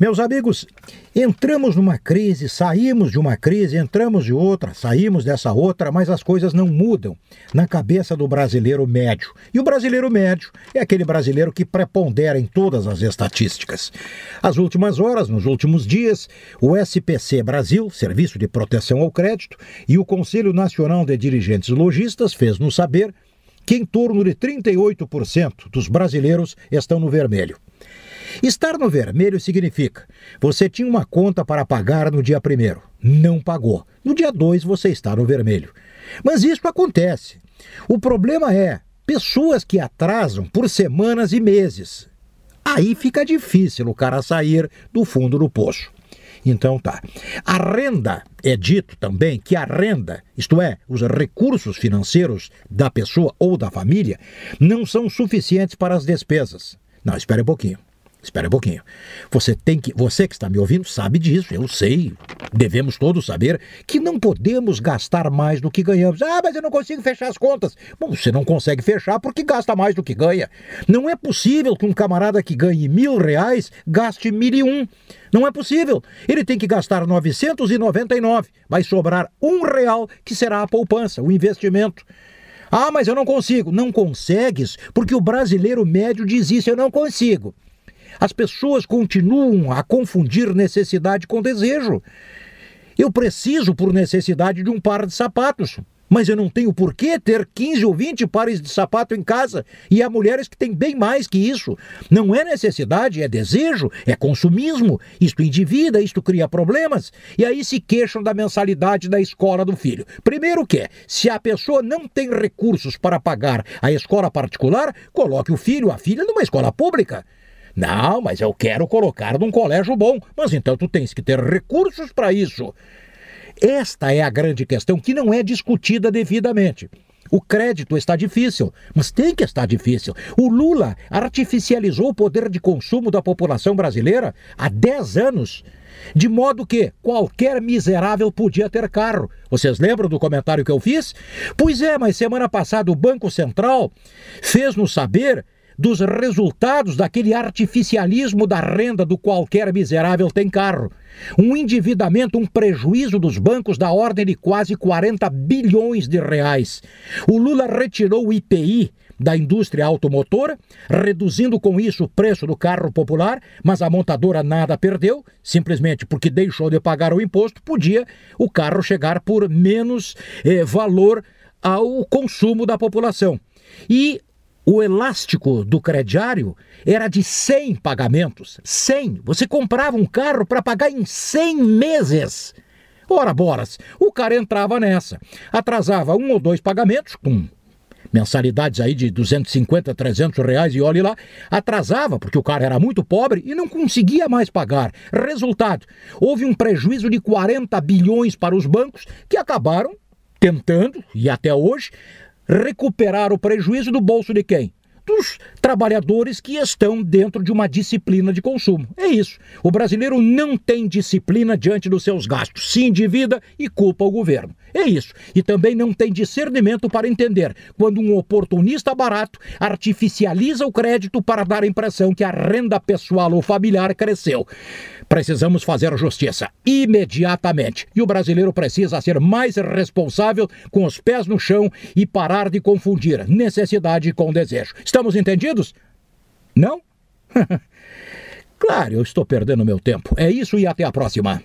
Meus amigos, entramos numa crise, saímos de uma crise, entramos de outra, saímos dessa outra, mas as coisas não mudam na cabeça do brasileiro médio. E o brasileiro médio é aquele brasileiro que prepondera em todas as estatísticas. As últimas horas, nos últimos dias, o SPC Brasil, Serviço de Proteção ao Crédito, e o Conselho Nacional de Dirigentes Logistas fez-nos saber que em torno de 38% dos brasileiros estão no vermelho. Estar no vermelho significa você tinha uma conta para pagar no dia primeiro, não pagou. No dia 2 você está no vermelho. Mas isso acontece. O problema é pessoas que atrasam por semanas e meses. Aí fica difícil o cara sair do fundo do poço. Então tá. A renda, é dito também que a renda, isto é, os recursos financeiros da pessoa ou da família, não são suficientes para as despesas. Não, espere um pouquinho. Espera um pouquinho. Você tem que, você que está me ouvindo sabe disso, eu sei. Devemos todos saber que não podemos gastar mais do que ganhamos. Ah, mas eu não consigo fechar as contas. Bom, você não consegue fechar porque gasta mais do que ganha. Não é possível que um camarada que ganhe mil reais gaste mil e um. Não é possível. Ele tem que gastar 999. Vai sobrar um real que será a poupança, o investimento. Ah, mas eu não consigo. Não consegues porque o brasileiro médio diz isso, eu não consigo. As pessoas continuam a confundir necessidade com desejo. Eu preciso, por necessidade, de um par de sapatos. Mas eu não tenho por que ter 15 ou 20 pares de sapato em casa. E há mulheres que têm bem mais que isso. Não é necessidade, é desejo, é consumismo. Isto endivida, isto cria problemas. E aí se queixam da mensalidade da escola do filho. Primeiro que, se a pessoa não tem recursos para pagar a escola particular, coloque o filho, a filha, numa escola pública. Não, mas eu quero colocar num colégio bom. Mas então tu tens que ter recursos para isso. Esta é a grande questão que não é discutida devidamente. O crédito está difícil, mas tem que estar difícil. O Lula artificializou o poder de consumo da população brasileira há 10 anos. De modo que qualquer miserável podia ter carro. Vocês lembram do comentário que eu fiz? Pois é, mas semana passada o Banco Central fez-nos saber dos resultados daquele artificialismo da renda do qualquer miserável tem carro. Um endividamento, um prejuízo dos bancos da ordem de quase 40 bilhões de reais. O Lula retirou o IPI da indústria automotora, reduzindo com isso o preço do carro popular, mas a montadora nada perdeu, simplesmente porque deixou de pagar o imposto, podia o carro chegar por menos eh, valor ao consumo da população. E o elástico do crediário era de 100 pagamentos. 100. Você comprava um carro para pagar em 100 meses. Ora, boras, o cara entrava nessa. Atrasava um ou dois pagamentos, com mensalidades aí de 250, 300 reais e olhe lá, atrasava porque o cara era muito pobre e não conseguia mais pagar. Resultado, houve um prejuízo de 40 bilhões para os bancos que acabaram tentando, e até hoje, recuperar o prejuízo do bolso de quem? Dos trabalhadores que estão dentro de uma disciplina de consumo. É isso. O brasileiro não tem disciplina diante dos seus gastos, se endivida e culpa o governo. É isso. E também não tem discernimento para entender quando um oportunista barato artificializa o crédito para dar a impressão que a renda pessoal ou familiar cresceu. Precisamos fazer justiça imediatamente. E o brasileiro precisa ser mais responsável com os pés no chão e parar de confundir necessidade com desejo. Estamos entendidos? Não? claro, eu estou perdendo meu tempo. É isso e até a próxima.